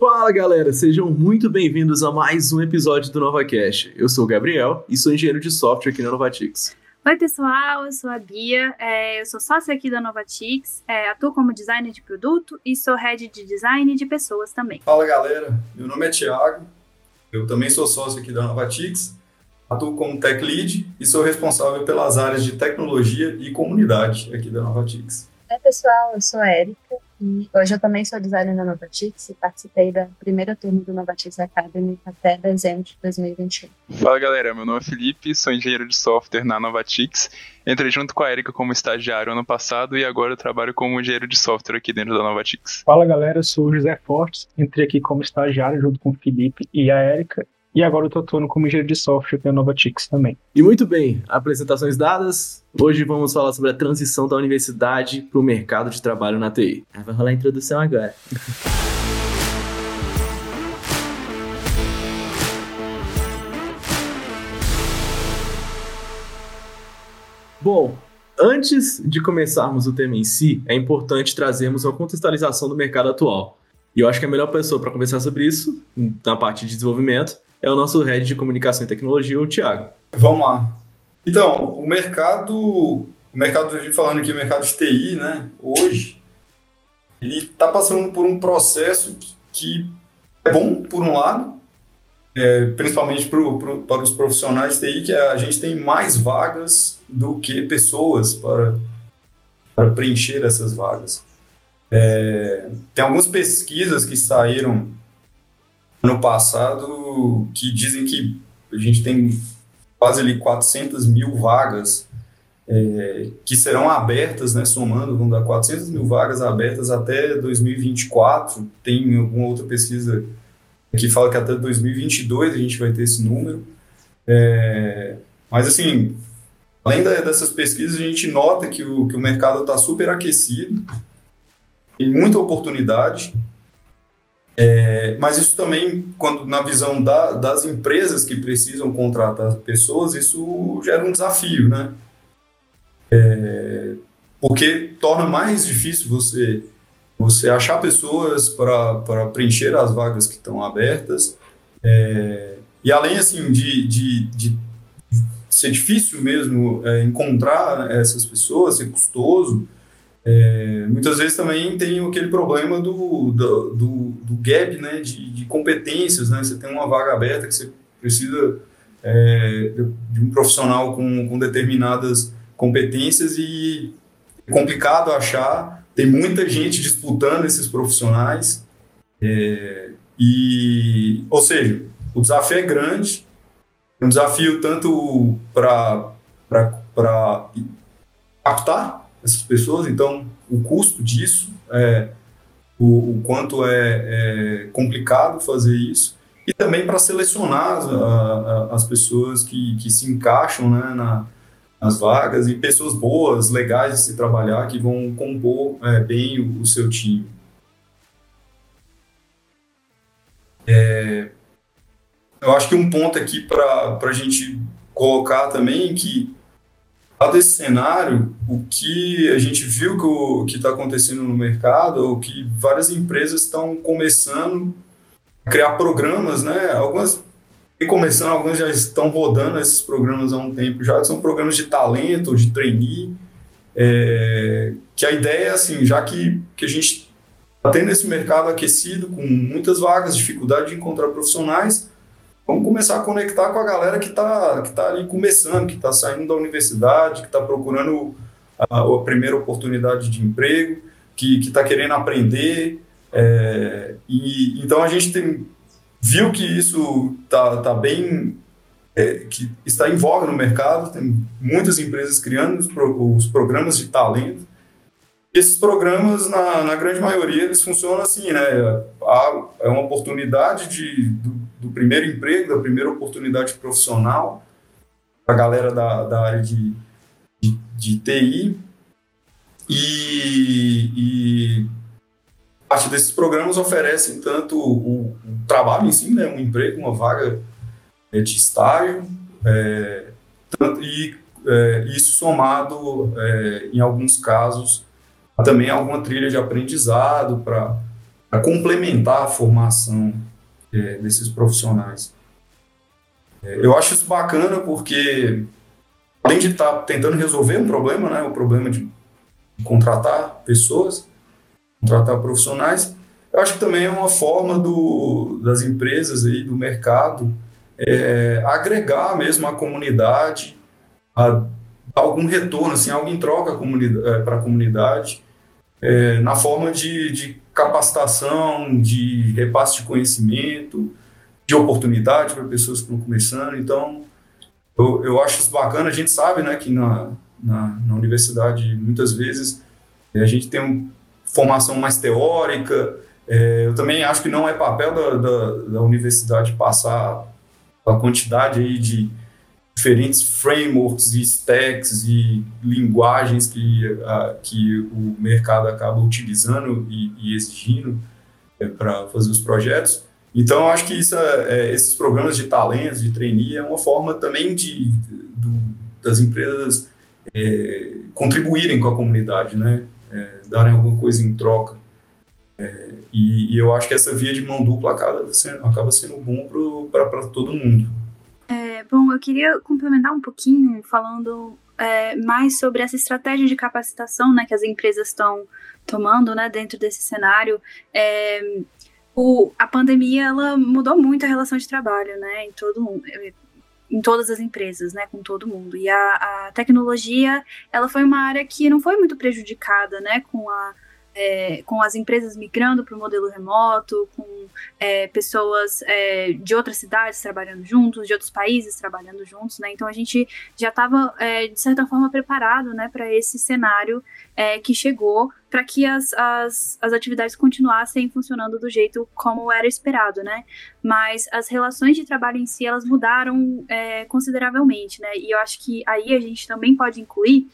Fala galera, sejam muito bem-vindos a mais um episódio do NovaCast. Eu sou o Gabriel e sou engenheiro de software aqui na Novatix. Oi pessoal, eu sou a Bia, é, eu sou sócia aqui da Novatix, é, atuo como designer de produto e sou head de design de pessoas também. Fala galera, meu nome é Thiago, eu também sou sócio aqui da Novatix, atuo como tech lead e sou responsável pelas áreas de tecnologia e comunidade aqui da Novatix. Oi pessoal, eu sou a Erika, e hoje eu também sou designer da Novatix e participei da primeira turma do Novatix Academy até dezembro de 2021. Fala galera, meu nome é Felipe, sou engenheiro de software na Novatix. Entrei junto com a Erika como estagiário ano passado e agora eu trabalho como engenheiro de software aqui dentro da Novatix. Fala galera, eu sou o José Fortes, entrei aqui como estagiário junto com o Felipe e a Erika e agora eu tô atuando como engenheiro de software pela Novatix também. E muito bem, apresentações dadas. Hoje vamos falar sobre a transição da universidade para o mercado de trabalho na TI. Ah, vai rolar a introdução agora. Bom, antes de começarmos o tema em si, é importante trazermos uma contextualização do mercado atual. E eu acho que a melhor pessoa para conversar sobre isso, na parte de desenvolvimento, é o nosso head de comunicação e tecnologia, o Thiago. Vamos lá. Então, o mercado, o mercado, falando aqui, o mercado de TI, né, hoje, ele está passando por um processo que é bom, por um lado, é, principalmente pro, pro, para os profissionais de TI, que a gente tem mais vagas do que pessoas para, para preencher essas vagas. É, tem algumas pesquisas que saíram ano passado que dizem que a gente tem quase ali 400 mil vagas é, que serão abertas, né, somando, vão dar 400 mil vagas abertas até 2024. Tem alguma outra pesquisa que fala que até 2022 a gente vai ter esse número. É, mas, assim, além da, dessas pesquisas, a gente nota que o, que o mercado está super aquecido, tem muita oportunidade, é, mas isso também, quando na visão da, das empresas que precisam contratar pessoas, isso gera um desafio, né? É, porque torna mais difícil você você achar pessoas para preencher as vagas que estão abertas. É, e além assim de, de, de ser difícil mesmo é, encontrar essas pessoas, ser custoso, é, muitas vezes também tem aquele problema do, do, do, do gap né, de, de, competências. Né? Você tem uma vaga aberta que você precisa é, de um profissional com, com determinadas competências e é complicado achar. Tem muita gente disputando esses profissionais. É, e, ou seja, o desafio é grande. É um desafio tanto para captar essas pessoas, então o custo disso, é, o, o quanto é, é, complicado fazer isso, e também para selecionar as, a, as pessoas que, que se encaixam né, na, nas vagas e pessoas boas, legais de se trabalhar, que vão compor é, bem o, o, seu time. É, eu acho que um ponto aqui para a gente colocar também que Dado esse cenário, o que a gente viu que que está acontecendo no mercado, é o que várias empresas estão começando a criar programas, né? Algumas e começando, algumas já estão rodando esses programas há um tempo já, são programas de talento, de trainee, é, que a ideia é assim, já que, que a gente está tendo esse mercado aquecido, com muitas vagas, dificuldade de encontrar profissionais, vamos começar a conectar com a galera que está que tá ali começando, que está saindo da universidade, que está procurando a, a, primeira oportunidade de emprego, que está querendo aprender. É, e então a gente tem, viu que isso está tá bem é, que está em voga no mercado, tem muitas empresas criando os, pro, os programas de talento. Esses programas, na, na grande maioria, eles funcionam assim, né? Há, é uma oportunidade de, do primeiro emprego, da primeira oportunidade profissional a galera da, da área de, de, de TI. E, e, parte desses programas oferecem tanto o, o, trabalho em si, né, um emprego, uma vaga é, de estágio, é, tanto, e é, isso somado, é, em alguns casos, também alguma trilha de aprendizado para complementar a formação é, desses profissionais. É, eu acho isso bacana porque, além de estar tá tentando resolver um problema, né, o problema de contratar pessoas, contratar profissionais, eu acho que também é uma forma do, das empresas aí, do mercado, é, agregar mesmo a comunidade, a, algum retorno, assim, algo em troca é, para a comunidade, é, na forma de, de capacitação, de repasse de conhecimento, de oportunidade para pessoas que estão começando. Então, eu, eu acho isso bacana. A gente sabe né, que na, na, na universidade, muitas vezes, a gente tem formação mais teórica. É, eu também acho que não é papel da, da, da universidade passar a quantidade aí de diferentes frameworks e stacks e linguagens que, a, que o mercado acaba utilizando e, e exigindo é, para fazer os projetos. Então, eu acho que isso é, é, esses programas de talentos, de trainee, é uma forma também de, das empresas é, contribuírem com a comunidade, né? É, darem alguma coisa em troca. É, e, e, eu acho que essa via de mão dupla acaba sendo, acaba sendo bom para todo mundo. É, bom, eu queria complementar um pouquinho falando é, mais sobre essa estratégia de capacitação né, que as empresas estão tomando né, dentro desse cenário. É, o, a pandemia ela mudou muito a relação de trabalho né, em todo mundo em todas as empresas, né, com todo mundo. E a, a, tecnologia, ela foi uma área que não foi muito prejudicada, né, com a é, com as empresas migrando para o modelo remoto, com é, pessoas é, de outras cidades trabalhando juntos, de outros países trabalhando juntos, né? Então a gente já estava é, de certa forma preparado, né, para esse cenário é, que chegou, para que as, as, as atividades continuassem funcionando do jeito como era esperado, né? Mas as relações de trabalho em si elas mudaram é, consideravelmente, né? E eu acho que aí a gente também pode incluir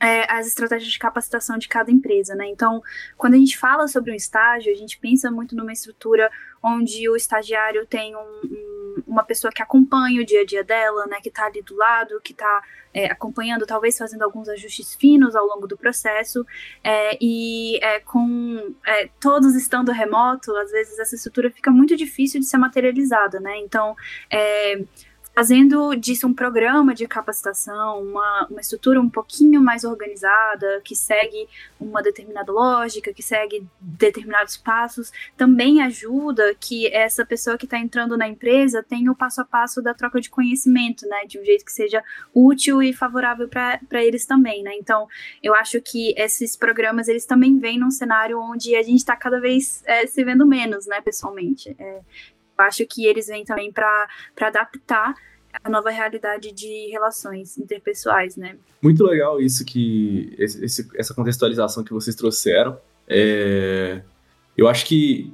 é, as estratégias de capacitação de cada empresa, né? Então, quando a gente fala sobre um estágio, a gente pensa muito numa estrutura onde o estagiário tem um, um, uma pessoa que acompanha o dia a dia dela, né? Que está ali do lado, que está é, acompanhando, talvez fazendo alguns ajustes finos ao longo do processo, é, e é, com é, todos estando remoto, às vezes essa estrutura fica muito difícil de ser materializada, né? Então, é, fazendo disso um programa de capacitação, uma, uma estrutura um pouquinho mais organizada, que segue uma determinada lógica, que segue determinados passos, também ajuda que essa pessoa que está entrando na empresa tenha o passo a passo da troca de conhecimento, né, de um jeito que seja útil e favorável para eles também, né. Então, eu acho que esses programas eles também vêm num cenário onde a gente está cada vez é, se vendo menos, né, pessoalmente. É, acho que eles vêm também para adaptar a nova realidade de relações interpessoais, né? Muito legal isso que esse, essa contextualização que vocês trouxeram. É, eu acho que,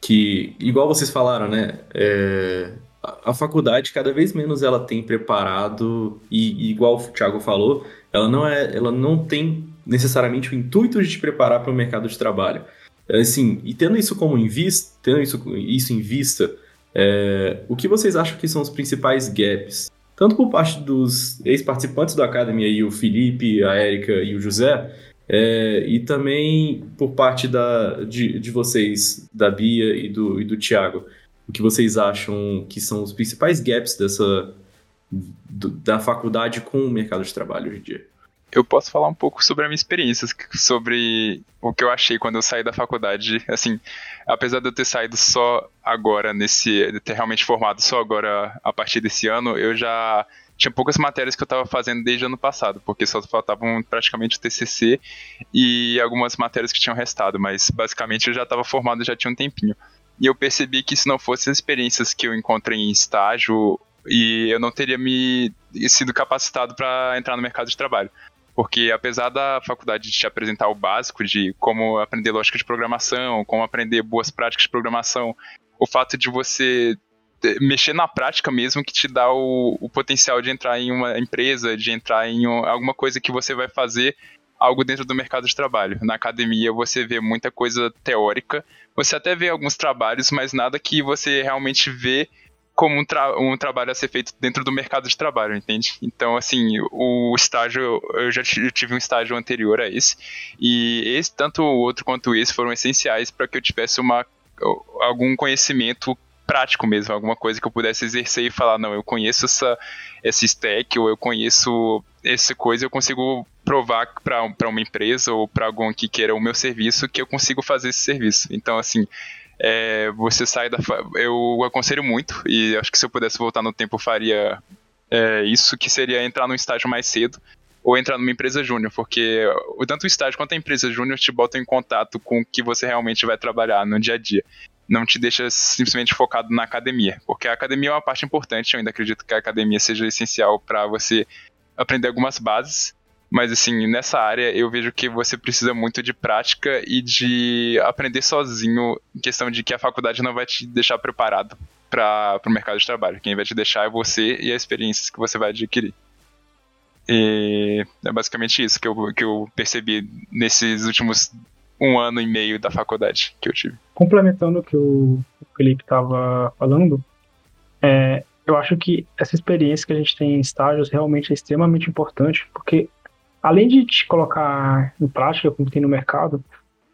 que igual vocês falaram, né? É, a, faculdade cada vez menos ela tem preparado e, e, igual o Thiago falou, ela não é, ela não tem necessariamente o intuito de te preparar para o mercado de trabalho. Assim, e tendo isso como em vista, tendo isso, isso em vista, é, o que vocês acham que são os principais gaps? Tanto por parte dos ex-participantes da academia, aí, o Felipe, a Érica e o José, é, e também por parte da, de, de vocês, da Bia e do, e do Thiago. O que vocês acham que são os principais gaps dessa, do, da faculdade com o mercado de trabalho hoje em dia? Eu posso falar um pouco sobre a minha experiência, sobre o que eu achei quando eu saí da faculdade. Assim, apesar de eu ter saído só agora, nesse, de ter realmente formado só agora a partir desse ano, eu já tinha poucas matérias que eu estava fazendo desde o ano passado, porque só faltavam praticamente o TCC e algumas matérias que tinham restado, mas basicamente eu já estava formado já tinha um tempinho. E eu percebi que se não fossem as experiências que eu encontrei em estágio, e eu não teria me sido capacitado para entrar no mercado de trabalho. Porque apesar da faculdade te apresentar o básico de como aprender lógica de programação, como aprender boas práticas de programação, o fato de você mexer na prática mesmo que te dá o, o potencial de entrar em uma empresa, de entrar em um, alguma coisa que você vai fazer algo dentro do mercado de trabalho. Na academia você vê muita coisa teórica, você até vê alguns trabalhos, mas nada que você realmente vê como um, tra um, trabalho a ser feito dentro do mercado de trabalho, entende? Então, assim, o estágio, eu já tive um estágio anterior a esse, e esse, tanto o outro quanto esse foram essenciais para que eu tivesse uma, algum conhecimento prático mesmo, alguma coisa que eu pudesse exercer e falar, não, eu conheço essa, esse stack, ou eu conheço essa coisa, eu consigo provar para uma empresa ou para algum que queira o meu serviço que eu consigo fazer esse serviço. Então, assim, é, você sai da. Eu aconselho muito, e acho que se eu pudesse voltar no tempo, eu faria é, isso, que seria entrar num estágio mais cedo ou entrar numa empresa júnior, porque tanto o estágio quanto a empresa júnior te botam em contato com o que você realmente vai trabalhar no dia a dia. Não te deixa simplesmente focado na academia, porque a academia é uma parte importante, eu ainda acredito que a academia seja essencial para você aprender algumas bases, mas assim, nessa área eu vejo que você precisa muito de prática e de aprender sozinho, em questão de que a faculdade não vai te deixar preparado para o mercado de trabalho. Quem vai te deixar é você e as experiências que você vai adquirir. E é basicamente isso que eu, que eu percebi nesses últimos um ano e meio da faculdade que eu tive. Complementando o que o Felipe estava falando, é, eu acho que essa experiência que a gente tem em estágios realmente é extremamente importante, porque além de te colocar em prática, como tem no mercado,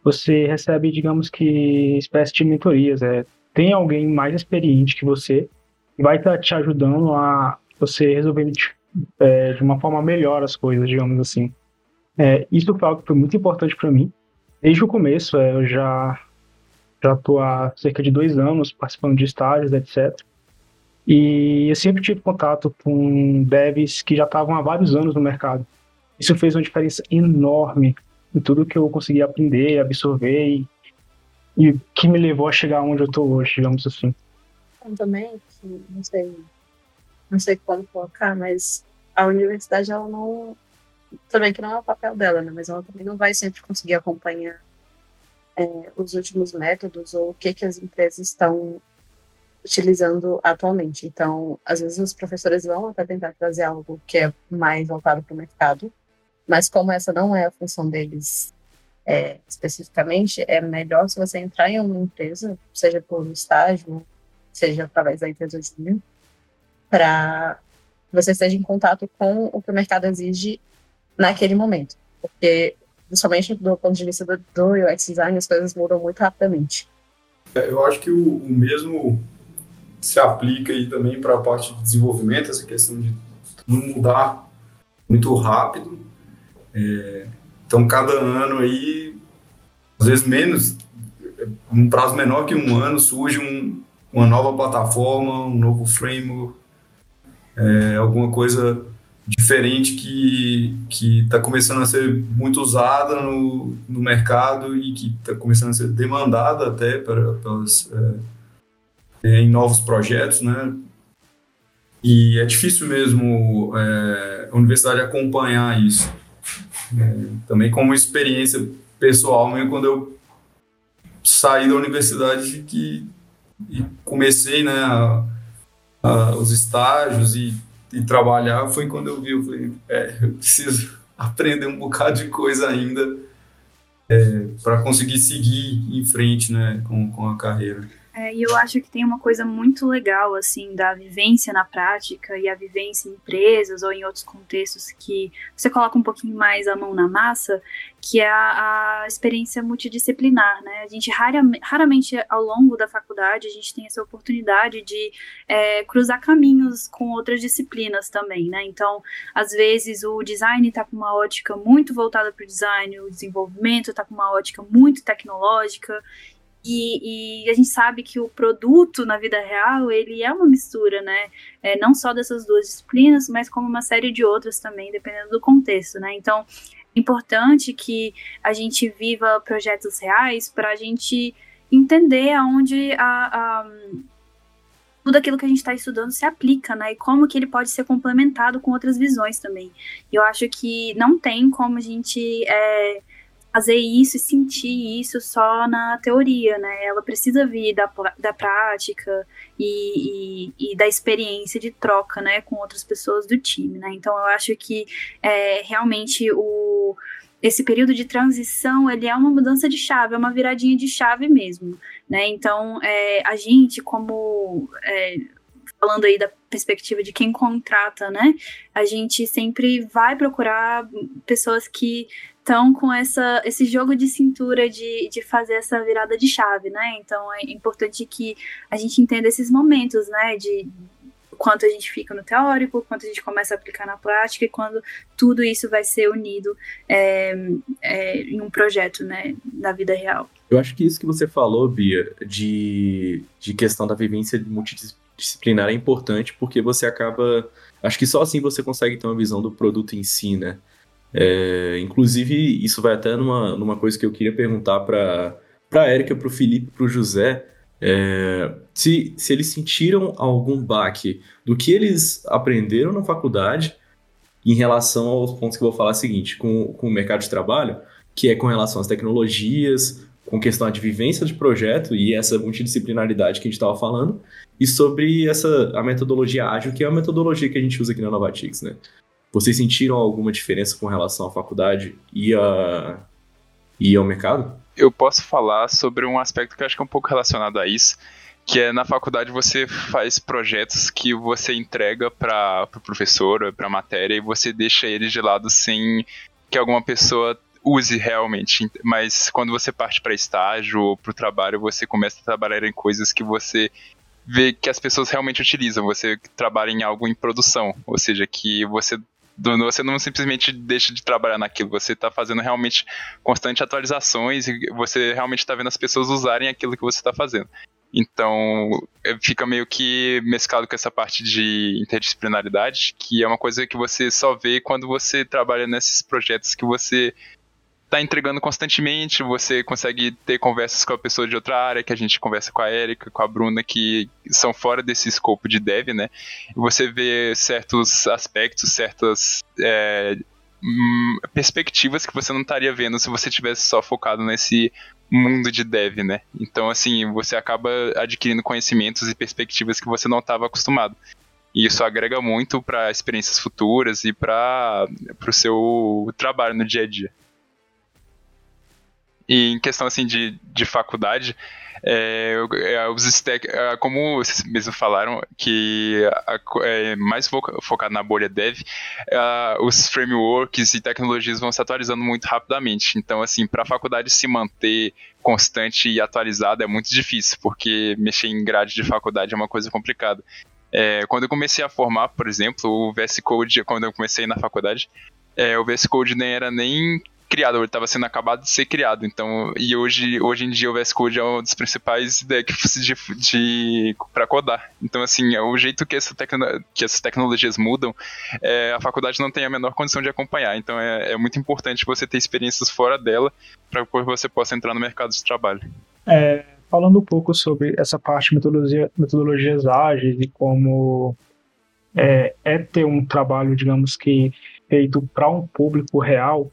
você recebe, digamos que, espécie de mentorias. É, tem alguém mais experiente que você que vai estar tá te ajudando a você resolver de, é, de uma forma melhor as coisas, digamos assim. É, isso foi algo que foi muito importante para mim. Desde o começo, é, eu já já estou há cerca de dois anos participando de estágios, etc. E eu sempre tive contato com devs que já estavam há vários anos no mercado. Isso fez uma diferença enorme em tudo que eu consegui aprender, absorver e, e que me levou a chegar onde eu estou hoje, digamos assim. Também, não sei, não sei como colocar, mas a universidade ela não também que não é o papel dela, né? Mas ela também não vai sempre conseguir acompanhar é, os últimos métodos ou o que que as empresas estão utilizando atualmente. Então, às vezes os professores vão até tentar trazer algo que é mais voltado para o mercado, mas como essa não é a função deles é, especificamente, é melhor se você entrar em uma empresa, seja por estágio, seja através da empresa júnior, para você esteja em contato com o que o mercado exige naquele momento. Porque, principalmente do ponto de vista do, do UX design, as coisas mudam muito rapidamente. É, eu acho que o, o mesmo se aplica aí também para a parte de desenvolvimento, essa questão de não mudar muito rápido é, então, cada ano aí, às vezes menos, um prazo menor que um ano, surge um, uma nova plataforma, um novo framework, é, alguma coisa diferente que está começando a ser muito usada no, no mercado e que está começando a ser demandada até para, pelas, é, é, em novos projetos, né? E é difícil mesmo é, a universidade acompanhar isso. Também como experiência pessoal mesmo, quando eu saí da universidade que, e comecei né, a, a, os estágios e, e, trabalhar, foi quando eu vi, eu falei, é, eu preciso aprender um bocado de coisa ainda é, para conseguir seguir em frente né, com, com a carreira. É, e eu acho que tem uma coisa muito legal, assim, da vivência na prática e a vivência em empresas ou em outros contextos que você coloca um pouquinho mais a mão na massa, que é a, a experiência multidisciplinar, né? A gente raramente, raramente, ao longo da faculdade, a gente tem essa oportunidade de é, cruzar caminhos com outras disciplinas também, né? Então, às vezes, o design está com uma ótica muito voltada para o design, o desenvolvimento está com uma ótica muito tecnológica, e, e, a gente sabe que o produto na vida real ele é uma mistura, né? É, não só dessas duas disciplinas, mas como uma série de outras também, dependendo do contexto, né? Então, é importante que a gente viva projetos reais para a gente entender aonde a, a, tudo aquilo que a gente está estudando se aplica, né? E como que ele pode ser complementado com outras visões também. Eu acho que não tem como a gente é, fazer isso e sentir isso só na teoria, né? Ela precisa vir da, da prática e, e, e, da experiência de troca, né, com outras pessoas do time, né? Então eu acho que é, realmente o esse período de transição ele é uma mudança de chave, é uma viradinha de chave mesmo, né? Então é, a gente como é, falando aí da perspectiva de quem contrata, né? A gente sempre vai procurar pessoas que estão com essa, esse jogo de cintura de, de fazer essa virada de chave, né? Então é importante que a gente entenda esses momentos, né? De quanto a gente fica no teórico, quanto a gente começa a aplicar na prática e quando tudo isso vai ser unido é, é, em um projeto, né? Na vida real. Eu acho que isso que você falou, Bia, de, de questão da vivência multidisciplinar disciplinar é importante porque você acaba. Acho que só assim você consegue ter uma visão do produto em si, né? É, inclusive, isso vai até numa, numa coisa que eu queria perguntar para a Érica, para o Felipe, para o José. É, se, se eles sentiram algum baque do que eles aprenderam na faculdade em relação aos pontos que eu vou falar seguinte, com, com o mercado de trabalho, que é com relação às tecnologias, com questão de vivência de projeto e essa multidisciplinaridade que a gente estava falando, e sobre essa a metodologia ágil, que é a metodologia que a gente usa aqui na Novatix, né? Vocês sentiram alguma diferença com relação à faculdade e, a, e ao mercado? Eu posso falar sobre um aspecto que eu acho que é um pouco relacionado a isso, que é na faculdade você faz projetos que você entrega para o pro professor, para a matéria, e você deixa eles de lado sem que alguma pessoa use realmente. Mas quando você parte para estágio ou para o trabalho, você começa a trabalhar em coisas que você vê que as pessoas realmente utilizam. Você trabalha em algo em produção, ou seja, que você você não simplesmente deixa de trabalhar naquilo, você está fazendo realmente constante atualizações e você realmente está vendo as pessoas usarem aquilo que você está fazendo. Então, é, fica meio que mesclado com essa parte de interdisciplinaridade, que é uma coisa que você só vê quando você trabalha nesses projetos que você tá entregando constantemente, você consegue ter conversas com a pessoa de outra área, que a gente conversa com a Erika, com a Bruna, que são fora desse escopo de dev, né? Você vê certos aspectos, certas é, hum, perspectivas que você não estaria vendo se você tivesse só focado nesse mundo de dev, né? Então, assim, você acaba adquirindo conhecimentos e perspectivas que você não estava acostumado. E isso agrega muito para experiências futuras e para o seu trabalho no dia a dia. E em questão assim de, de faculdade, é, é os stack, é, como vocês mesmos falaram, que é mais focado na bolha dev, é, os frameworks e tecnologias vão se atualizando muito rapidamente. Então, assim, para a faculdade se manter constante e atualizada é muito difícil, porque mexer em grade de faculdade é uma coisa complicada. É, quando eu comecei a formar, por exemplo, o VS Code, quando eu comecei na faculdade, é, o VS Code nem era nem criado, ele estava sendo acabado de ser criado. Então, e hoje, hoje em dia o VS Code é um dos principais decks de, de para codar. Então, assim, é o jeito que, essa que essas tecnologias mudam, é, a faculdade não tem a menor condição de acompanhar. Então, é, é muito importante você ter experiências fora dela para que você possa entrar no mercado de trabalho. É, falando um pouco sobre essa parte de metodologia, metodologias ágeis e como é, é ter um trabalho, digamos que feito para um público real,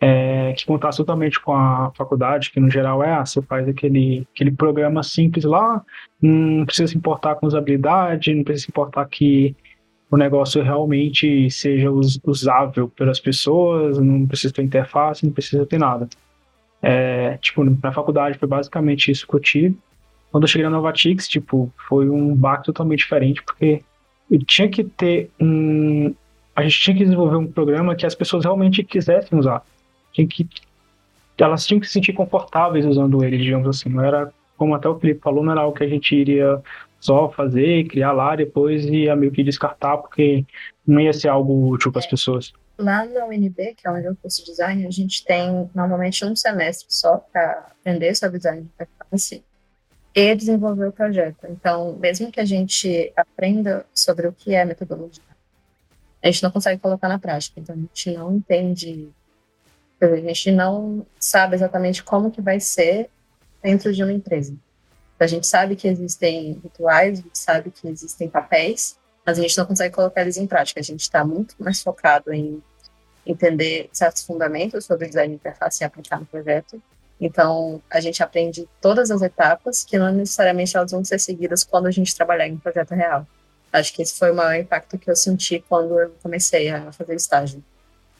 é, que contrasta totalmente com a faculdade, que no geral é, ah, você faz aquele, aquele programa simples lá, não precisa se importar com usabilidade, não precisa se importar que o negócio realmente seja usável pelas pessoas, não precisa ter interface, não precisa ter nada. É, tipo, na faculdade foi basicamente isso que eu tive. Quando eu cheguei na Novatix, tipo, foi um baque totalmente diferente, porque eu tinha que ter um... A gente tinha que desenvolver um programa que as pessoas realmente quisessem usar tinha que elas tinham que se sentir confortáveis usando ele, digamos assim. Não era, como até o Felipe falou, não era algo que a gente iria só fazer, criar lá depois e meio que descartar, porque não ia ser algo útil para as pessoas. Lá na UNB, que é onde eu curso design, a gente tem normalmente um semestre só para aprender sobre design de interface e desenvolver o projeto. Então, mesmo que a gente aprenda sobre o que é metodologia, a gente não consegue colocar na prática. Então, a gente não entende a gente não sabe exatamente como que vai ser dentro de uma empresa. A gente sabe que existem rituais, a gente sabe que existem papéis, mas a gente não consegue colocar eles em prática. A gente está muito mais focado em entender certos fundamentos sobre design de interface e aplicar no projeto. Então, a gente aprende todas as etapas que não necessariamente elas vão ser seguidas quando a gente trabalhar em um projeto real. Acho que esse foi o maior impacto que eu senti quando eu comecei a fazer estágio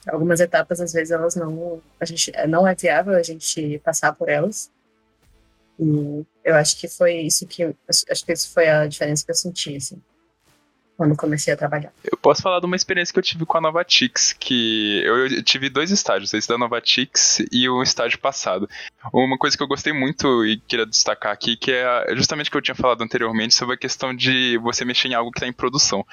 algumas etapas às vezes elas não a gente não é viável a gente passar por elas E eu acho que foi isso que acho que isso foi a diferença que eu senti assim quando comecei a trabalhar. Eu posso falar de uma experiência que eu tive com a Novatix, que eu tive dois estágios, esse da Novatix e o estágio passado. Uma coisa que eu gostei muito e queria destacar aqui, que é justamente o que eu tinha falado anteriormente sobre a questão de você mexer em algo que está em produção.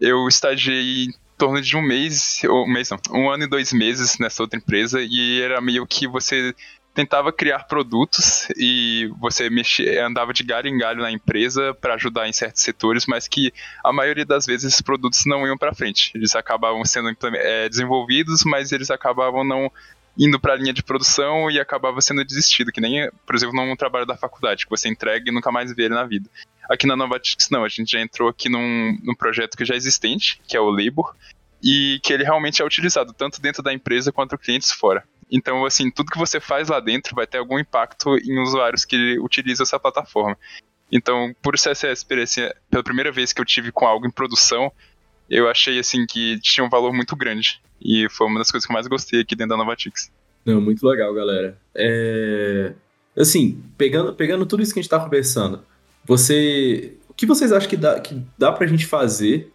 Eu estagiei torno de um mês, ou mês não, um ano e dois meses nessa outra empresa e era meio que você tentava criar produtos e você mexia, andava de galho em galho na empresa para ajudar em certos setores, mas que a maioria das vezes esses produtos não iam para frente. Eles acabavam sendo é, desenvolvidos, mas eles acabavam não indo para a linha de produção e acabava sendo desistido, que nem, por exemplo, num trabalho da faculdade, que você entrega e nunca mais vê ele na vida. Aqui na Novatix não, a gente já entrou aqui num, num projeto que já é existente, que é o Labor, e que ele realmente é utilizado tanto dentro da empresa quanto clientes fora. Então, assim, tudo que você faz lá dentro vai ter algum impacto em usuários que utilizam essa plataforma. Então, por ser essa experiência, pela primeira vez que eu tive com algo em produção, eu achei, assim, que tinha um valor muito grande. E foi uma das coisas que eu mais gostei aqui dentro da Novatix. Não, muito legal, galera. É... Assim, pegando, pegando tudo isso que a gente tá conversando, você... O que vocês acham que dá, que dá pra gente fazer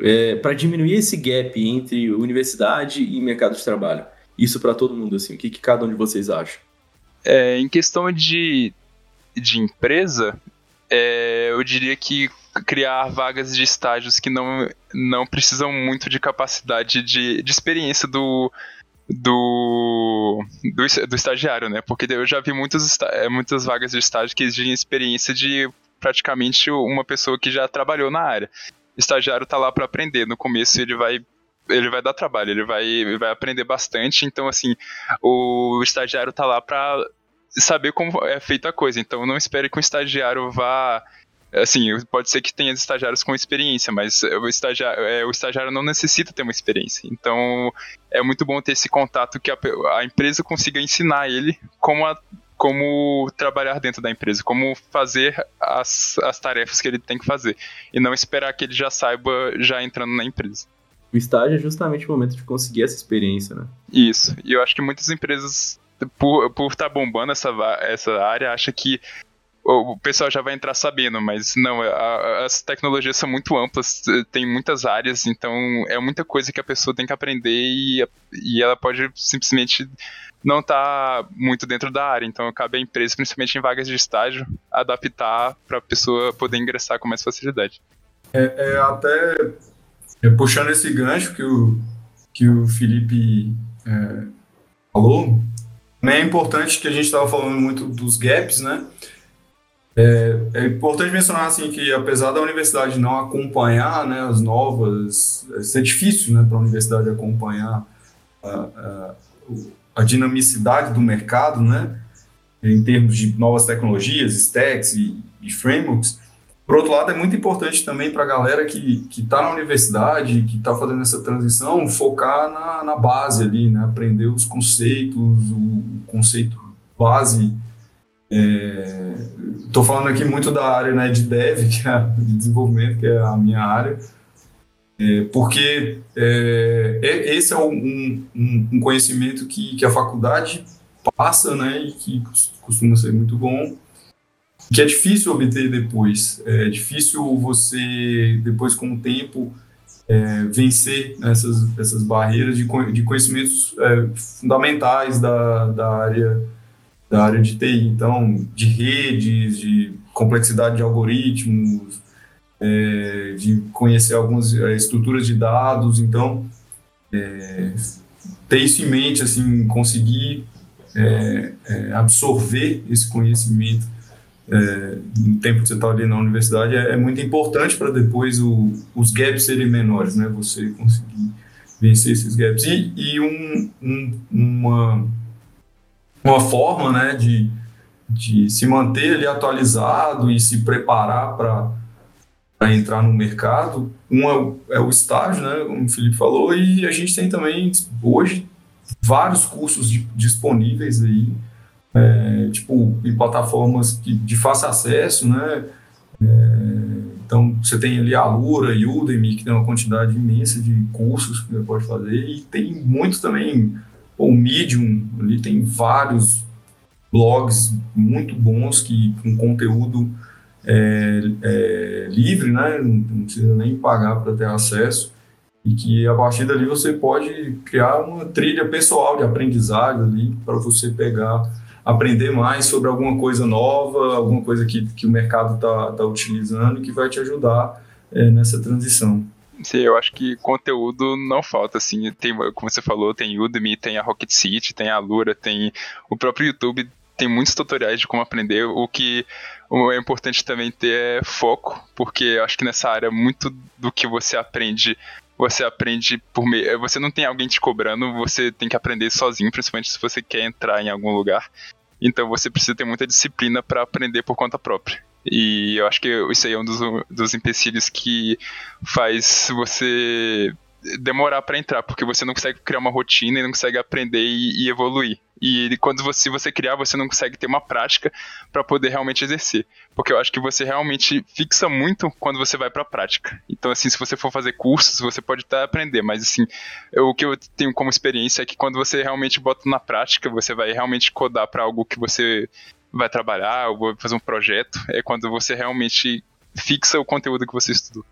é, para diminuir esse gap entre universidade e mercado de trabalho? isso para todo mundo, assim? O que, que, cada um de vocês acha? É, em questão de, de empresa, é, eu diria que criar vagas de estágios que não, não precisam muito de capacidade de, de experiência do, do, do, do, estagiário, né? Porque eu já vi muitas, é, muitas vagas de estágio que exigem experiência de praticamente uma pessoa que já trabalhou na área. O estagiário está lá para aprender. No começo ele vai ele vai dar trabalho, ele vai, vai aprender bastante. Então, assim, o estagiário tá lá para saber como é feita a coisa. Então, não espere que o estagiário vá. Assim, pode ser que tenha estagiários com experiência, mas o estagiário, é, o estagiário não necessita ter uma experiência. Então, é muito bom ter esse contato que a, a empresa consiga ensinar ele como a, como trabalhar dentro da empresa, como fazer as, as tarefas que ele tem que fazer. E não esperar que ele já saiba já entrando na empresa. O estágio é justamente o momento de conseguir essa experiência, né? Isso. E eu acho que muitas empresas, por estar por tá bombando essa, essa área, acham que o pessoal já vai entrar sabendo, mas não, a, as tecnologias são muito amplas, tem muitas áreas, então é muita coisa que a pessoa tem que aprender e, e ela pode simplesmente não estar tá muito dentro da área. Então cabe à empresa, principalmente em vagas de estágio, adaptar para a pessoa poder ingressar com mais facilidade. É, é até é, puxando esse gancho que o, que o Felipe é, falou, né, é importante que a gente estava falando muito dos gaps, né? É, é, importante mencionar assim que apesar da universidade não acompanhar né, as novas, é, é difícil né, para a universidade acompanhar a, a, a, dinamicidade do mercado, né, em termos de novas tecnologias, stacks e, e frameworks. Por outro lado, é muito importante também para a galera que está na universidade, que está fazendo essa transição, focar na, na base ali, né? aprender os conceitos, o, conceito base. Estou é, falando aqui muito da área né, de dev, que é de desenvolvimento, que é a minha área, é, porque é, é esse é um, um, um conhecimento que, que a faculdade passa né, e que costuma ser muito bom que é difícil obter depois. É difícil você, depois com o tempo, é, vencer essas, essas barreiras de, de conhecimentos é, fundamentais da, da, área, da área de TI. Então, de redes, de complexidade de algoritmos, é, de conhecer algumas é, estruturas de dados. Então, é, ter isso em mente, assim, conseguir é, absorver esse conhecimento é, no tempo que você está ali na universidade é, é muito importante para depois o, os gaps serem menores, né? Você conseguir vencer esses gaps. E, e um, um, uma, uma forma né, de, de se manter ali atualizado e se preparar para entrar no mercado. Um é o, é o estágio, né, como o Felipe falou, e a gente tem também hoje vários cursos de, disponíveis aí é, tipo, em plataformas que, de fácil acesso, né? É, então, você tem ali a Lura e Udemy, que tem uma quantidade imensa de cursos que você pode fazer, e tem muito também, o Medium, ali tem vários blogs muito bons que com conteúdo é, é, livre, né? Não precisa nem pagar para ter acesso e que a partir dali você pode criar uma trilha pessoal de aprendizagem ali para você pegar, aprender mais sobre alguma coisa nova, alguma coisa que, que o mercado está tá utilizando e que vai te ajudar é, nessa transição. Sim, eu acho que conteúdo não falta, assim, tem, como você falou, tem Udemy, tem a Rocket City, tem a Lura, tem o próprio YouTube, tem muitos tutoriais de como aprender, o que é importante também ter é foco, porque eu acho que nessa área muito do que você aprende você aprende por meio. Você não tem alguém te cobrando, você tem que aprender sozinho, principalmente se você quer entrar em algum lugar. Então você precisa ter muita disciplina para aprender por conta própria. E eu acho que isso aí é um dos, dos empecilhos que faz você demorar para entrar, porque você não consegue criar uma rotina e não consegue aprender e, e evoluir. E quando você, você criar, você não consegue ter uma prática para poder realmente exercer. Porque eu acho que você realmente fixa muito quando você vai para a prática. Então, assim, se você for fazer cursos, você pode até aprender, mas assim, eu, o que eu tenho como experiência é que quando você realmente bota na prática, você vai realmente codar para algo que você vai trabalhar, ou vai fazer um projeto, é quando você realmente fixa o conteúdo que você estudou.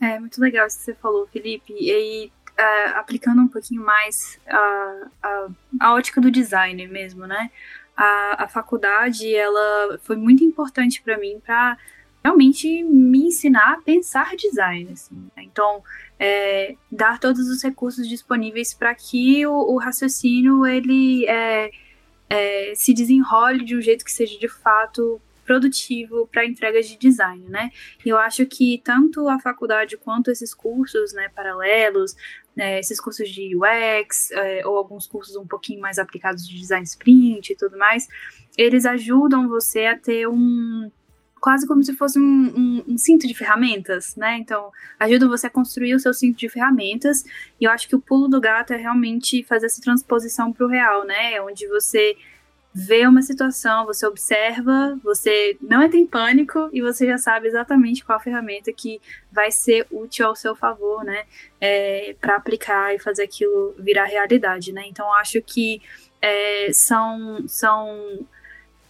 É muito legal isso que você falou, Felipe. E aí, uh, aplicando um pouquinho mais a, a, a, ótica do design mesmo, né? A, a faculdade, ela foi muito importante para mim para realmente me ensinar a pensar design. Assim, né? Então, é, dar todos os recursos disponíveis para que o, o, raciocínio ele é, é, se desenrole de um jeito que seja de fato produtivo para entregas de design, né? Eu acho que tanto a faculdade quanto esses cursos, né, paralelos, né, esses cursos de UX é, ou alguns cursos um pouquinho mais aplicados de design sprint e tudo mais, eles ajudam você a ter um quase como se fosse um, um, um, cinto de ferramentas, né? Então, ajudam você a construir o seu cinto de ferramentas. E eu acho que o pulo do gato é realmente fazer essa transposição para o real, né? Onde você vê uma situação, você observa, você não entra em pânico e você já sabe exatamente qual ferramenta que vai ser útil ao seu favor, né, é, para aplicar e fazer aquilo virar realidade, né. Então acho que é, são são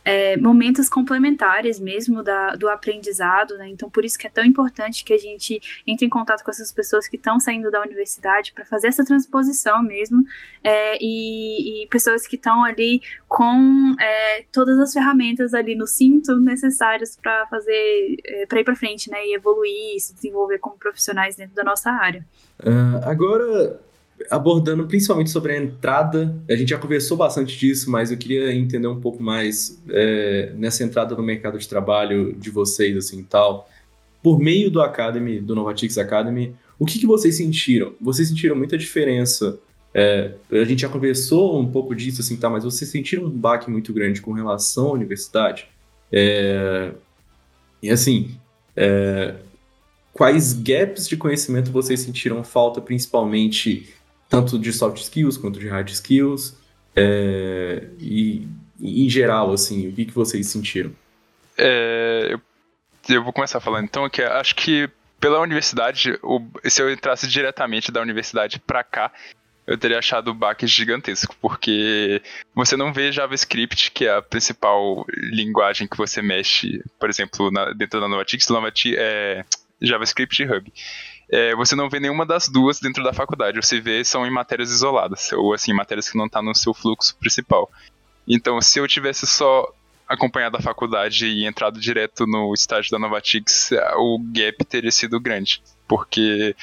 é, momentos complementares mesmo da, do aprendizado, né? Então, por isso que é tão importante que a gente entre em contato com essas pessoas que estão saindo da universidade para fazer essa transposição mesmo, é, e, e, pessoas que estão ali com é, todas as ferramentas ali no cinto necessárias para fazer, é, para ir para frente, né? E evoluir, se desenvolver como profissionais dentro da nossa área. Uh, agora, abordando principalmente sobre a entrada. A gente já conversou bastante disso, mas eu queria entender um pouco mais é, nessa entrada no mercado de trabalho de vocês, assim, tal. Por meio do Academy, do Novatix Academy, o que, que vocês sentiram? Vocês sentiram muita diferença? É, a gente já conversou um pouco disso, assim, tá? Mas vocês sentiram um baque muito grande com relação à universidade? É, e assim, é, quais gaps de conhecimento vocês sentiram falta, principalmente tanto de soft skills quanto de hard skills, é, e em geral, assim, o que, que vocês sentiram? É, eu, eu, vou começar falando então que acho que pela universidade, o, se eu entrasse diretamente da universidade para cá, eu teria achado o baque gigantesco, porque você não vê JavaScript, que é a principal linguagem que você mexe, por exemplo, na, dentro da Novatix, Novatix é JavaScript e Hub é, você não vê nenhuma das duas dentro da faculdade. Você vê são em matérias isoladas, ou assim, matérias que não tá no seu fluxo principal. Então, se eu tivesse só acompanhado a faculdade e entrado direto no estágio da Novatix, o gap teria sido grande. Porque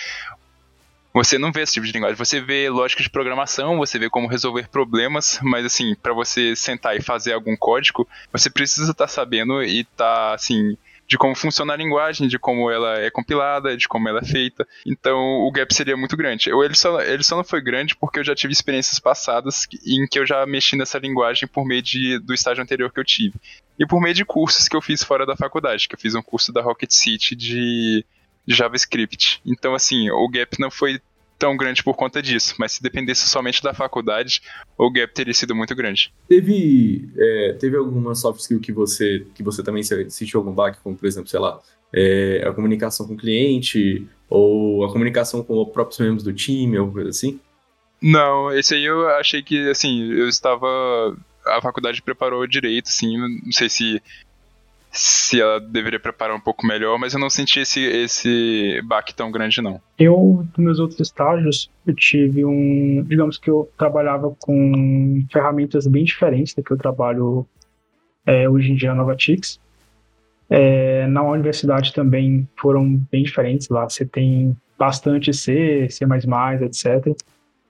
você não vê esse tipo de linguagem. Você vê lógica de programação, você vê como resolver problemas, mas assim, para você sentar e fazer algum código, você precisa estar tá sabendo e estar tá, assim de como funciona a linguagem, de como ela é compilada, de como ela é feita. Então o gap seria muito grande. Ele só, ele só não foi grande porque eu já tive experiências passadas em que eu já mexi nessa linguagem por meio de, do estágio anterior que eu tive. E por meio de cursos que eu fiz fora da faculdade, que eu fiz um curso da Rocket City de JavaScript. Então, assim, o gap não foi tão grande por conta disso, mas se dependesse somente da faculdade, o gap teria sido muito grande. Teve, é, teve alguma soft skill que você, que você também sentiu algum baque, como por exemplo, sei lá, é, a comunicação com o cliente, ou a comunicação com os próprios membros do time, alguma coisa assim? Não, esse aí eu achei que, assim, eu estava a faculdade preparou direito, assim, não sei se se ela deveria preparar um pouco melhor, mas eu não senti esse, esse baque tão grande, não. Eu, nos meus outros estágios, eu tive um. Digamos que eu trabalhava com ferramentas bem diferentes da que eu trabalho é, hoje em dia na Novatix. É, na universidade também foram bem diferentes lá. Você tem bastante C, C, etc.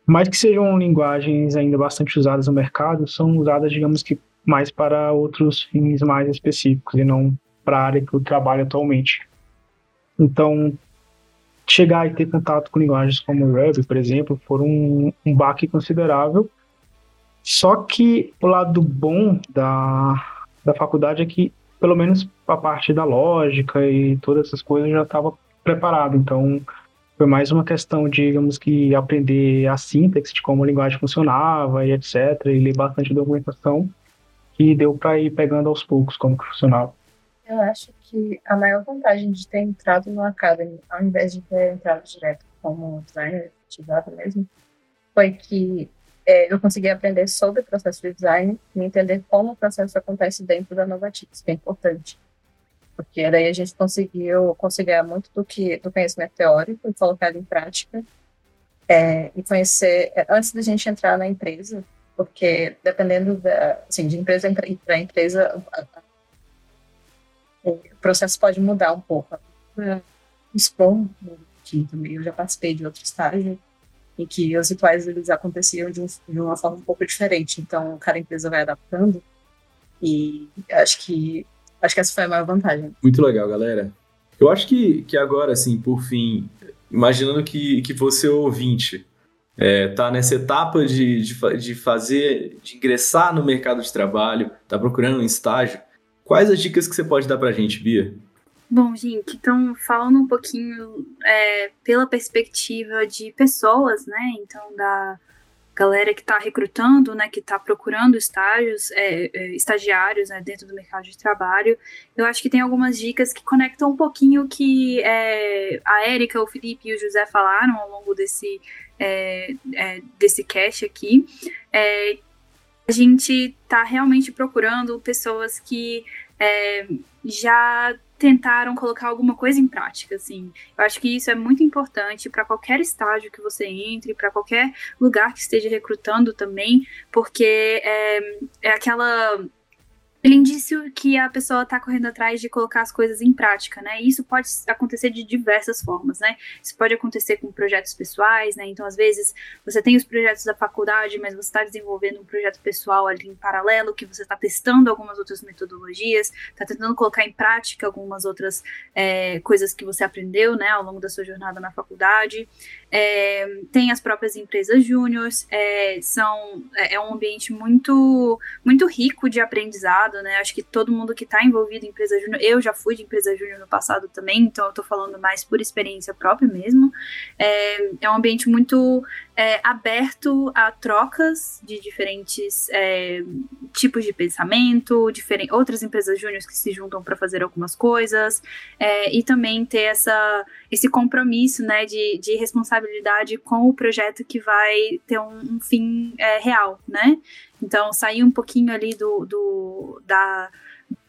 Mas que sejam linguagens ainda bastante usadas no mercado, são usadas, digamos que, mais para outros fins mais específicos e não para a área que eu trabalho atualmente. Então, chegar e ter contato com linguagens como Ruby, por exemplo, foram um, um baque considerável. Só que o lado bom da, da faculdade é que, pelo menos a parte da lógica e todas essas coisas, eu já estava preparado. Então, foi mais uma questão, digamos que, aprender a síntese de como a linguagem funcionava e etc. E ler bastante documentação e deu para ir pegando aos poucos como funcionava. Eu acho que a maior vantagem de ter entrado no Academy, ao invés de ter entrado direto como designer ativado mesmo, foi que é, eu consegui aprender sobre o processo de design e entender como o processo acontece dentro da Novatix, que é importante. Porque daí a gente conseguiu conciliar muito do que do conhecimento teórico e colocar em prática. É, e conhecer, é, antes da gente entrar na empresa, porque dependendo da, assim, de empresa para empresa, o processo pode mudar um pouco. O Scrum, que também eu já participei de outro estágio, em que os rituais eles aconteciam de, um, de uma forma um pouco diferente, então cada empresa vai adaptando, e acho que acho que essa foi a maior vantagem. Muito legal, galera. Eu acho que, que agora, assim, por fim, imaginando que, que você ouvinte é, tá nessa etapa de, de, de, fazer, de ingressar no mercado de trabalho, tá procurando um estágio, quais as dicas que você pode dar para a gente, Bia? Bom, gente, então falando um pouquinho é, pela perspectiva de pessoas, né? Então, da, galera que está recrutando, né, que está procurando estágios, é, é, estagiários né, dentro do mercado de trabalho, eu acho que tem algumas dicas que conectam um pouquinho o que é, a Érica, o Felipe e o José falaram ao longo desse, é, é, desse cast aqui. É, a gente está realmente procurando pessoas que já tentaram colocar alguma coisa em prática, assim. Eu acho que isso é muito importante para qualquer estágio que você entre, para qualquer lugar que esteja recrutando também, porque é, é aquela aquele indício que a pessoa está correndo atrás de colocar as coisas em prática, né? E isso pode acontecer de diversas formas, né? Isso pode acontecer com projetos pessoais, né? Então, às vezes, você tem os projetos da faculdade, mas você está desenvolvendo um projeto pessoal ali em paralelo, que você está testando algumas outras metodologias, está tentando colocar em prática algumas outras é, coisas que você aprendeu, né, ao longo da sua jornada na faculdade. É, tem as próprias empresas júniores, é, são é, é um ambiente muito muito rico de aprendizado, né? Acho que todo mundo que está envolvido em empresa júnior, eu já fui de empresa júnior no passado também, então eu estou falando mais por experiência própria mesmo. É, é um ambiente muito é, aberto a trocas de diferentes é, tipos de pensamento, diferent, outras empresas júniores que se juntam para fazer algumas coisas, é, e também ter essa, esse compromisso né, de, de responsabilidade com o projeto que vai ter um, um fim é, real, né? Então, sair um pouquinho ali do, do da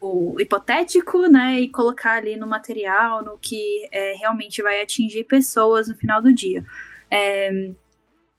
o hipotético, né, e colocar ali no material, no que é, realmente vai atingir pessoas no final do dia. É,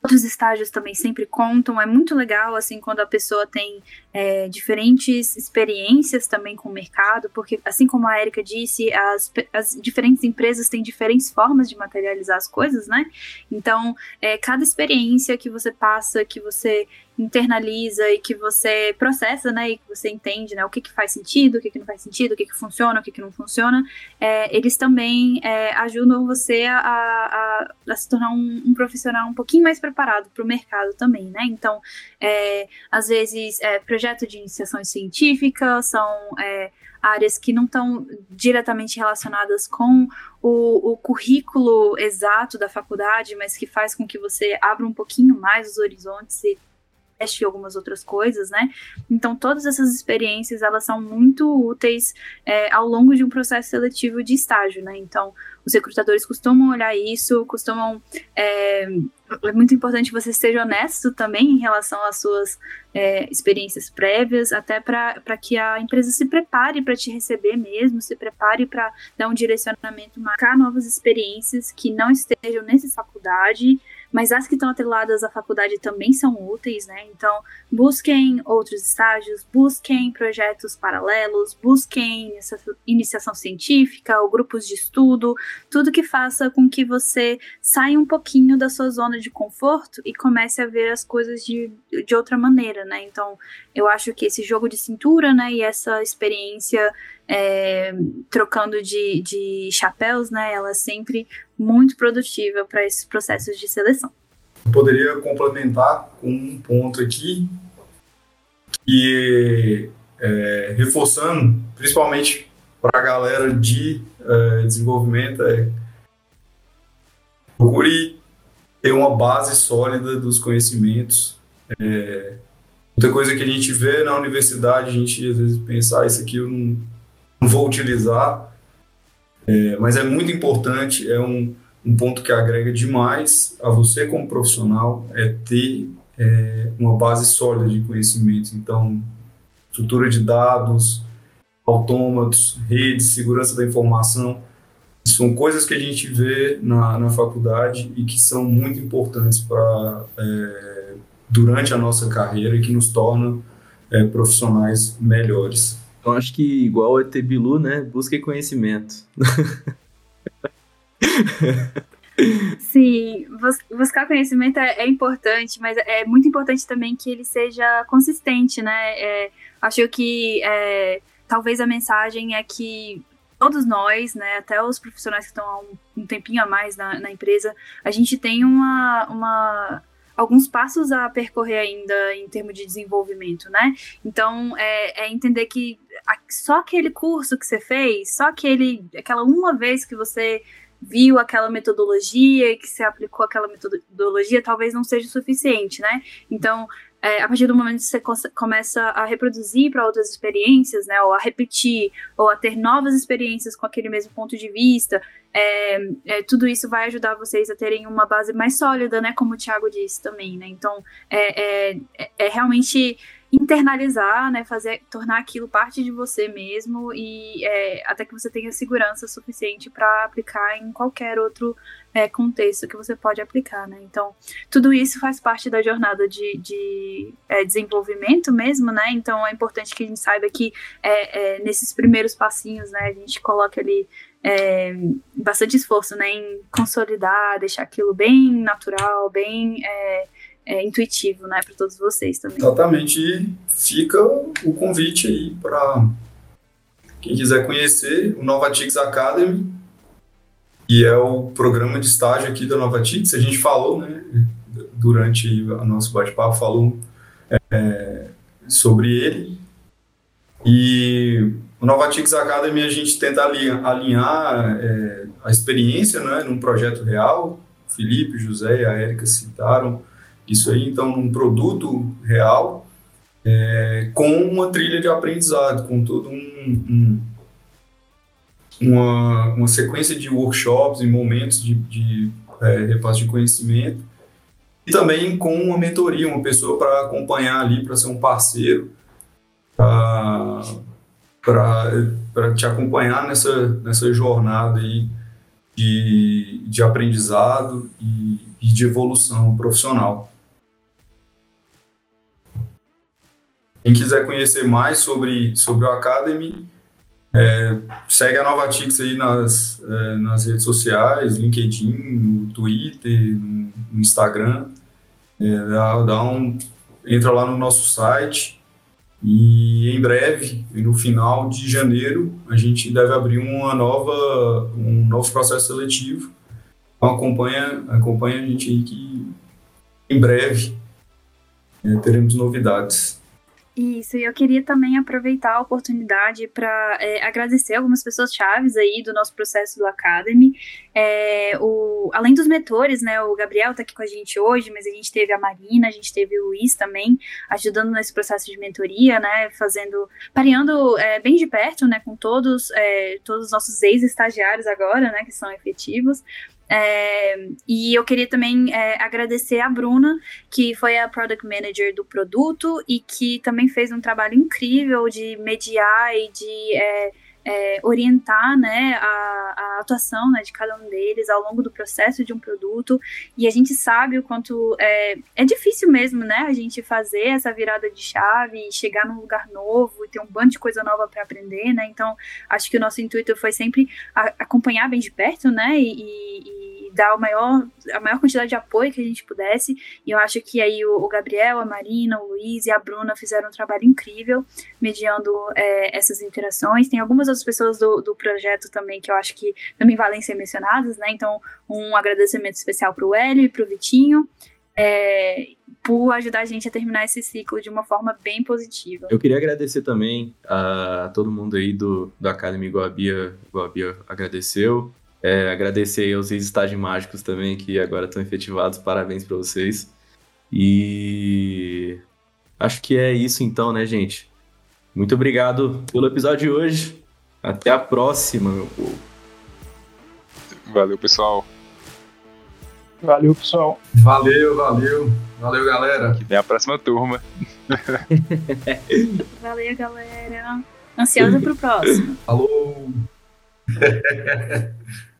Outros estágios também sempre contam, é muito legal, assim, quando a pessoa tem é, diferentes experiências também com o mercado, porque, assim como a Erika disse, as, as diferentes empresas têm diferentes formas de materializar as coisas, né? Então, é, cada experiência que você passa, que você internaliza e que você processa, né, e que você entende, né, o que, que faz sentido, o que, que não faz sentido, o que, que funciona, o que, que não funciona, é, eles também é, ajudam você a, a, a, se tornar um, um, profissional um pouquinho mais preparado para o mercado também, né, então, é, às vezes, é, projeto de iniciação científica são é, áreas que não estão diretamente relacionadas com o, o, currículo exato da faculdade, mas que faz com que você abra um pouquinho mais os horizontes e e algumas outras coisas, né? Então, todas essas experiências, elas são muito úteis é, ao longo de um processo seletivo de estágio, né? Então, os recrutadores costumam olhar isso, costumam. É, é muito importante você esteja honesto também em relação às suas é, experiências prévias, até para que a empresa se prepare para te receber mesmo, se prepare para dar um direcionamento, marcar novas experiências que não estejam nessa faculdade mas as que estão atreladas à faculdade também são úteis, né? Então, busquem outros estágios, busquem projetos paralelos, busquem iniciação científica ou grupos de estudo, tudo que faça com que você saia um pouquinho da sua zona de conforto e comece a ver as coisas de, de outra maneira, né? Então, eu acho que esse jogo de cintura, né, e essa experiência é, trocando de, de chapéus, né, ela sempre muito produtiva para esses processos de seleção. Eu poderia complementar com um ponto aqui que é, reforçando, principalmente para a galera de é, desenvolvimento, é, procure ter uma base sólida dos conhecimentos. É, muita coisa que a gente vê na universidade, a gente às vezes pensar ah, isso aqui eu não, não vou utilizar, é, mas é muito importante, é um, um ponto que agrega demais a você como profissional, é ter é, uma base sólida de conhecimento. Então, estrutura de dados, autômatos, redes, segurança da informação, são coisas que a gente vê na, na faculdade e que são muito importantes para é, durante a nossa carreira e que nos tornam é, profissionais melhores. Eu acho que, igual o ET Bilu, né? Busque conhecimento. Sim, buscar conhecimento é, é, importante, mas é muito importante também que ele seja consistente, né? É, acho que é, talvez a mensagem é que todos nós, né, até os profissionais que estão há um, um tempinho a mais na, na, empresa, a gente tem uma, uma alguns passos a percorrer ainda em termos de desenvolvimento, né? Então, é, é entender que só aquele curso que você fez, só aquele, aquela uma vez que você viu aquela metodologia e que você aplicou aquela metodologia, talvez não seja suficiente, né? Então, é, a partir do momento que você começa a reproduzir para outras experiências, né, ou a repetir, ou a ter novas experiências com aquele mesmo ponto de vista, é, é, tudo isso vai ajudar vocês a terem uma base mais sólida, né, como o Thiago disse também, né, então é, é, é realmente internalizar, né, fazer, tornar aquilo parte de você mesmo e é, até que você tenha segurança suficiente para aplicar em qualquer outro é, contexto que você pode aplicar, né? Então, tudo isso faz parte da jornada de, de é, desenvolvimento mesmo, né? Então, é importante que a gente saiba que é, é nesses primeiros passinhos, né, a gente coloca ali é, bastante esforço, né, em consolidar, deixar aquilo bem natural, bem é, é, intuitivo, né, para todos vocês também. Exatamente. E fica o convite aí para quem quiser conhecer o Novatix Academy, que é o programa de estágio aqui da Novatix. A gente falou, né, durante o nosso bate-papo, falou é, sobre ele. E o Novatix Academy a gente tenta alinhar, é, a experiência né, num projeto real. O Felipe, José e a Érica citaram isso aí, então, num produto real, é, com uma trilha de aprendizado, com todo um, um uma, uma sequência de workshops e momentos de, de é, repasse de conhecimento, e também com uma mentoria, uma pessoa para acompanhar ali, para ser um parceiro, para te acompanhar nessa, nessa jornada aí de, de aprendizado e, e de evolução profissional. Quem quiser conhecer mais sobre, sobre o Academy, é, segue a Novatix aí nas, é, nas redes sociais, LinkedIn, no Twitter, no, no Instagram. É, dá, dá, um, entra lá no nosso site e em breve, no final de janeiro, a gente deve abrir uma nova, um novo processo seletivo. Então acompanha, acompanha a gente aí que em breve é, teremos novidades. Isso, e eu queria também aproveitar a oportunidade para é, agradecer algumas pessoas chaves aí do nosso processo do Academy. É, o, além dos mentores, né, o Gabriel está aqui com a gente hoje, mas a gente teve a Marina, a gente teve o Luiz também, ajudando nesse processo de mentoria, né, fazendo, pareando é, bem de perto, né, com todos, é, todos os nossos ex-estagiários agora, né, que são efetivos, é, e eu queria também é, agradecer a Bruna, que foi a Product Manager do produto e que também fez um trabalho incrível de mediar e de é, é, orientar né, a, a atuação né, de cada um deles ao longo do processo de um produto. E a gente sabe o quanto é, é difícil mesmo né, a gente fazer essa virada de chave e chegar num lugar novo e ter um bando de coisa nova para aprender. Né? Então, acho que o nosso intuito foi sempre a, acompanhar bem de perto né, e, e dar o maior, a maior quantidade de apoio que a gente pudesse. E eu acho que aí o, o Gabriel, a Marina, o Luiz e a Bruna fizeram um trabalho incrível mediando é, essas interações. Tem algumas outras pessoas do, do projeto também que eu acho que também valem ser mencionadas, né? Então, um agradecimento especial para o Hélio e para o Vitinho. É, por ajudar a gente a terminar esse ciclo de uma forma bem positiva. Eu queria agradecer também a todo mundo aí do, do Academy igual a Bia, igual a Bia agradeceu, é, agradecer aos estágios mágicos também, que agora estão efetivados. Parabéns para vocês. E acho que é isso então, né, gente? Muito obrigado pelo episódio de hoje. Até a próxima, meu povo. Valeu, pessoal. Valeu, pessoal. Valeu, valeu. Valeu, galera. Que vem a próxima turma. valeu, galera. Ansiosa pro próximo. Falou.